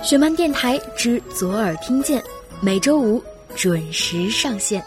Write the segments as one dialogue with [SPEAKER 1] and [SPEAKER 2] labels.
[SPEAKER 1] 雪漫电台之左耳听见，每周五准时上线。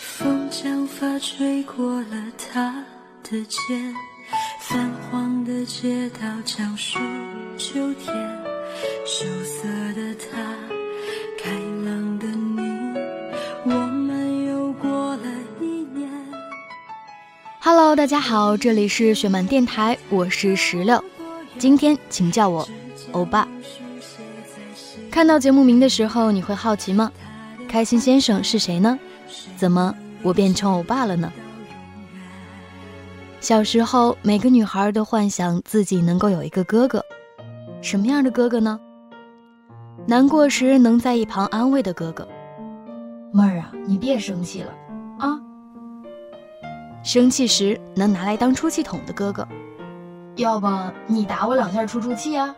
[SPEAKER 2] 风将发吹过了他的肩，泛黄的街道讲述秋天，羞涩的他，
[SPEAKER 1] 大家好，这里是雪漫电台，我是石榴，今天请叫我欧巴。看到节目名的时候，你会好奇吗？开心先生是谁呢？怎么我变成欧巴了呢？小时候，每个女孩都幻想自己能够有一个哥哥，什么样的哥哥呢？难过时能在一旁安慰的哥哥。妹儿啊，你别生气了。生气时能拿来当出气筒的哥哥，要不你打我两下出出气啊？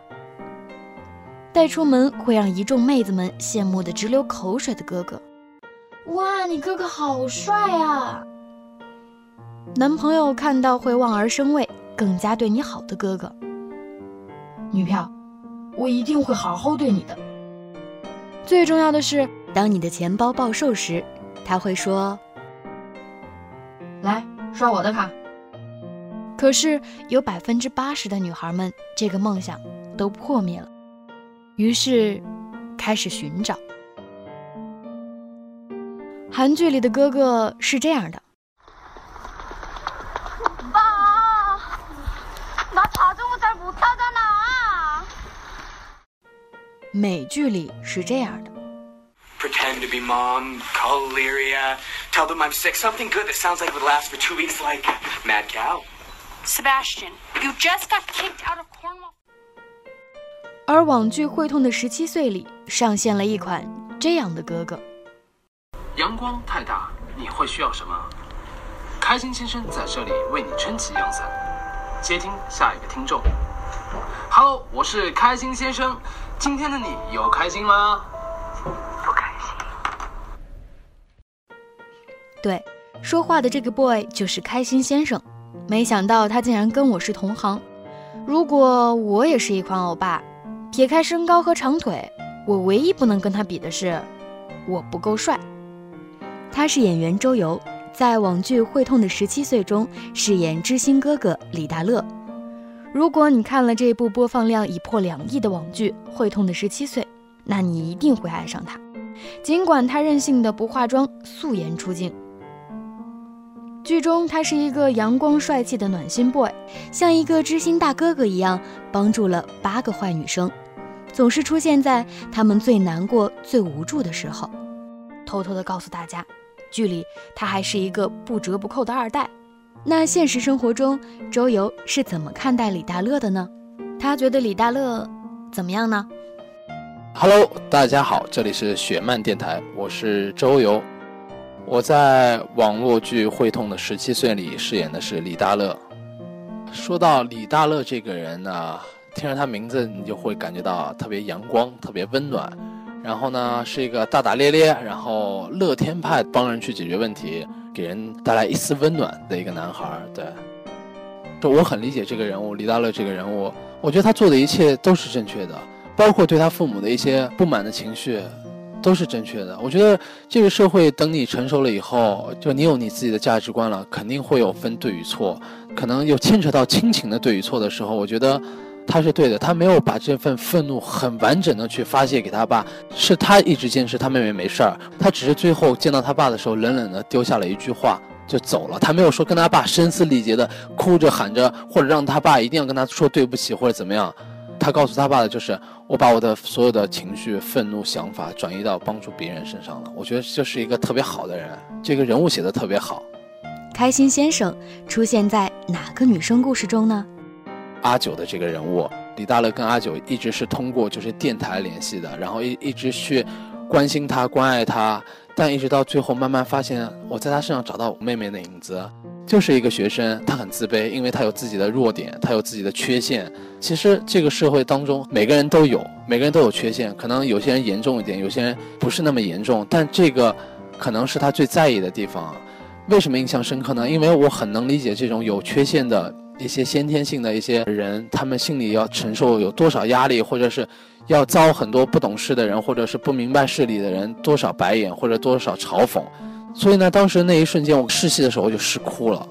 [SPEAKER 1] 带出门会让一众妹子们羡慕的直流口水的哥哥，哇，你哥哥好帅啊！男朋友看到会望而生畏，更加对你好的哥哥，女票，我一定会好好对你的。最重要的是，当你的钱包暴瘦时，他会说：“来。”刷我的卡。可是有百分之八十的女孩们，这个梦想都破灭了。于是，开始寻找。韩剧里的哥哥是这样的。美剧里是这样的，
[SPEAKER 3] Pretend to be mom, call Lyria, tell them I'm sick, something good that sounds like it would last for two weeks, like Mad Cow.
[SPEAKER 4] Sebastian, you just got kicked out of Cornwall.
[SPEAKER 1] 而网剧《会痛的十七岁》里上线了一款这样的哥哥。
[SPEAKER 5] 阳光太大，你会需要什么？开心先生在这里为你撑起阳伞。接听下一个听众。Hello，我是开心先生，今天的你有开心吗？
[SPEAKER 1] 对，说话的这个 boy 就是开心先生。没想到他竟然跟我是同行。如果我也是一款欧巴，撇开身高和长腿，我唯一不能跟他比的是，我不够帅。他是演员周游，在网剧《会痛的十七岁》中饰演知心哥哥李大乐。如果你看了这部播放量已破两亿的网剧《会痛的十七岁》，那你一定会爱上他。尽管他任性的不化妆，素颜出镜。剧中他是一个阳光帅气的暖心 boy，像一个知心大哥哥一样，帮助了八个坏女生，总是出现在他们最难过、最无助的时候。偷偷的告诉大家，剧里他还是一个不折不扣的二代。那现实生活中，周游是怎么看待李大乐的呢？他觉得李大乐怎么样呢
[SPEAKER 5] ？Hello，大家好，这里是雪漫电台，我是周游。我在网络剧《会痛的十七岁》里饰演的是李大乐。说到李大乐这个人呢，听着他名字你就会感觉到特别阳光、特别温暖。然后呢，是一个大大咧咧，然后乐天派，帮人去解决问题，给人带来一丝温暖的一个男孩。对，就我很理解这个人物，李大乐这个人物，我觉得他做的一切都是正确的。包括对他父母的一些不满的情绪，都是正确的。我觉得这个社会等你成熟了以后，就你有你自己的价值观了，肯定会有分对与错，可能有牵扯到亲情的对与错的时候，我觉得他是对的。他没有把这份愤怒很完整的去发泄给他爸，是他一直坚持他妹妹没事儿，他只是最后见到他爸的时候，冷冷的丢下了一句话。就走了，他没有说跟他爸声嘶力竭的哭着喊着，或者让他爸一定要跟他说对不起或者怎么样。他告诉他爸的就是，我把我的所有的情绪、愤怒、想法转移到帮助别人身上了。我觉得这是一个特别好的人，这个人物写的特别好。
[SPEAKER 1] 开心先生出现在哪个女生故事中呢？
[SPEAKER 5] 阿九的这个人物，李大乐跟阿九一直是通过就是电台联系的，然后一一直去关心他、关爱他，但一直到最后慢慢发现，我在他身上找到我妹妹的影子。就是一个学生，他很自卑，因为他有自己的弱点，他有自己的缺陷。其实这个社会当中，每个人都有，每个人都有缺陷，可能有些人严重一点，有些人不是那么严重，但这个可能是他最在意的地方。为什么印象深刻呢？因为我很能理解这种有缺陷的一些先天性的一些人，他们心里要承受有多少压力，或者是要遭很多不懂事的人，或者是不明白事理的人多少白眼或者多少嘲讽。所以呢，当时那一瞬间我试戏的时候我就试哭了。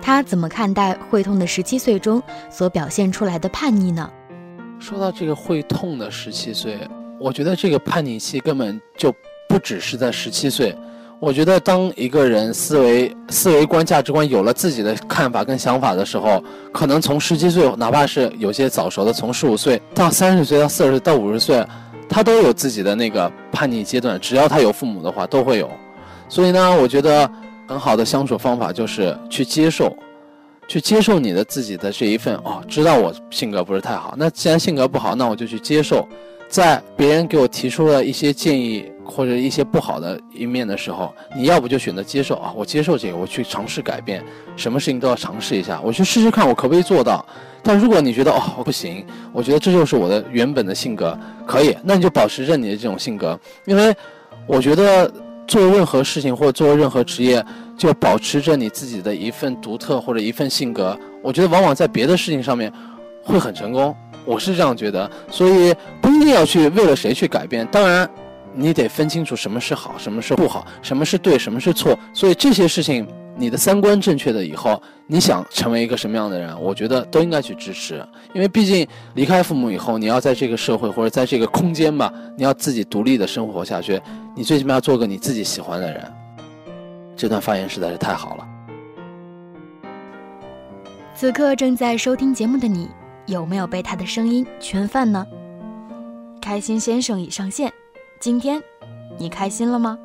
[SPEAKER 1] 他怎么看待会痛的十七岁中所表现出来的叛逆呢？
[SPEAKER 5] 说到这个会痛的十七岁，我觉得这个叛逆期根本就不只是在十七岁。我觉得当一个人思维、思维观、价值观有了自己的看法跟想法的时候，可能从十七岁，哪怕是有些早熟的，从十五岁到三十岁到四十岁到五十岁，他都有自己的那个叛逆阶段。只要他有父母的话，都会有。所以呢，我觉得很好的相处方法就是去接受。去接受你的自己的这一份哦，知道我性格不是太好，那既然性格不好，那我就去接受。在别人给我提出了一些建议或者一些不好的一面的时候，你要不就选择接受啊，我接受这个，我去尝试改变，什么事情都要尝试一下，我去试试看我可不可以做到。但如果你觉得哦不行，我觉得这就是我的原本的性格，可以，那你就保持着你的这种性格，因为我觉得。做任何事情或者做任何职业，就保持着你自己的一份独特或者一份性格。我觉得往往在别的事情上面会很成功，我是这样觉得。所以不一定要去为了谁去改变，当然你得分清楚什么是好，什么是不好，什么是对，什么是错。所以这些事情。你的三观正确的以后，你想成为一个什么样的人？我觉得都应该去支持，因为毕竟离开父母以后，你要在这个社会或者在这个空间吧，你要自己独立的生活下去。你最起码要做个你自己喜欢的人。这段发言实在是太好了。
[SPEAKER 1] 此刻正在收听节目的你，有没有被他的声音圈饭呢？开心先生已上线，今天你开心了吗？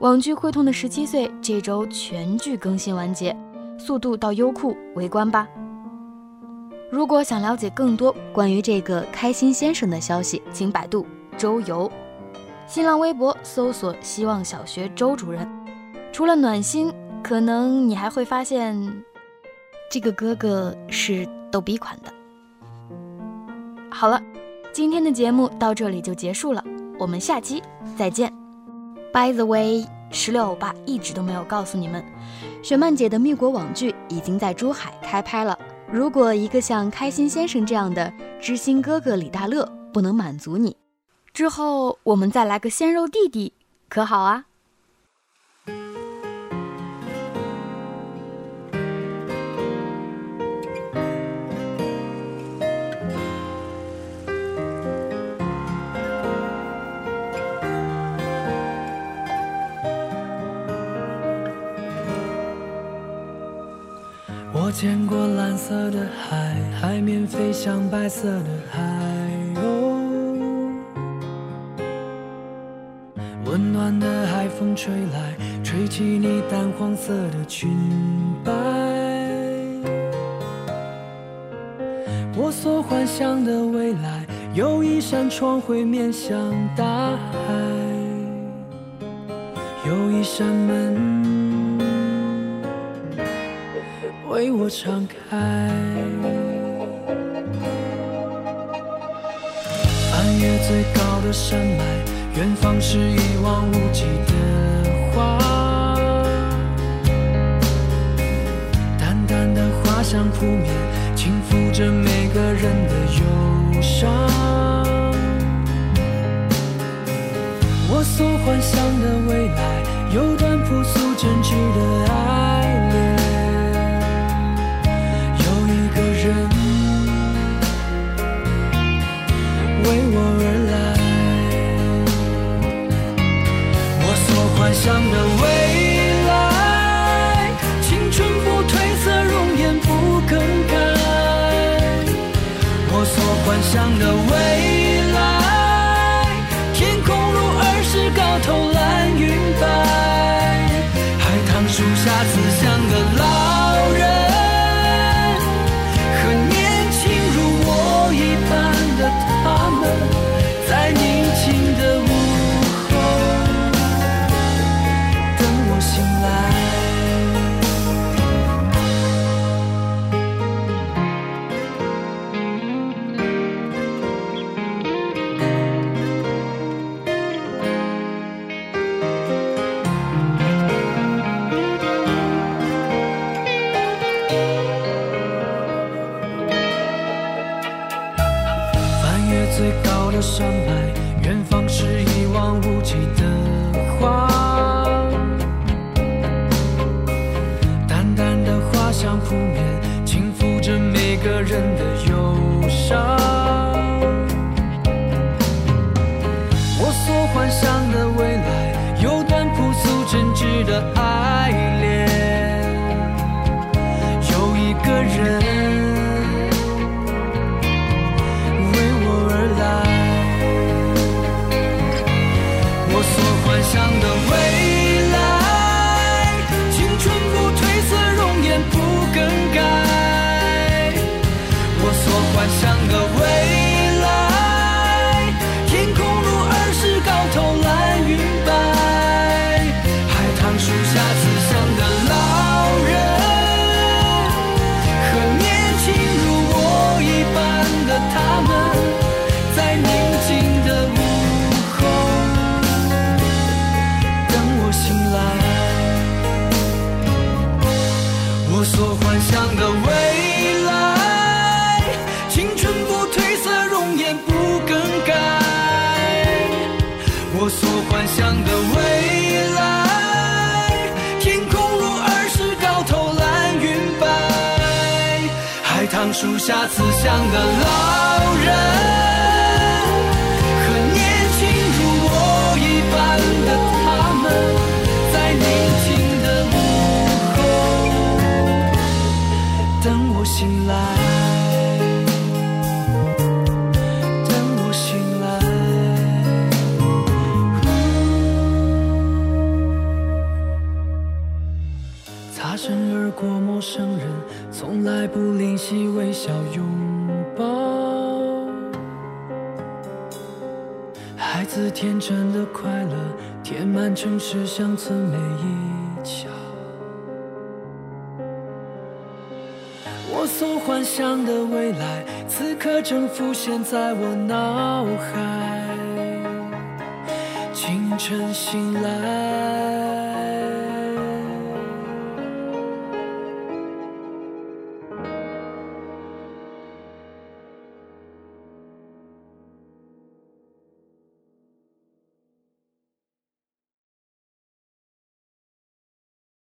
[SPEAKER 1] 网剧《会痛的十七岁》这周全剧更新完结，速度到优酷围观吧。如果想了解更多关于这个开心先生的消息，请百度周游，新浪微博搜索“希望小学周主任”。除了暖心，可能你还会发现，这个哥哥是逗比款的。好了，今天的节目到这里就结束了，我们下期再见。By the way，石榴欧巴一直都没有告诉你们，雪漫姐的蜜国网剧已经在珠海开拍了。如果一个像开心先生这样的知心哥哥李大乐不能满足你，之后我们再来个鲜肉弟弟，可好啊？
[SPEAKER 2] 我见过蓝色的海，海面飞向白色的海鸥。温暖的海风吹来，吹起你淡黄色的裙摆。我所幻想的未来，有一扇窗会面向大海，有一扇门。为我敞开，翻越最高的山脉，远方是一望无际的花。淡淡的花香扑面，轻抚着每个人的忧伤。我所幻想的未来，有段朴素真挚的爱海棠树下慈祥的老人，擦身而过，陌生人从来不吝惜微笑拥抱。孩子天真的快乐，填满城市乡村每一角。我所幻想的未来，此刻正浮现在我脑海。清晨醒来，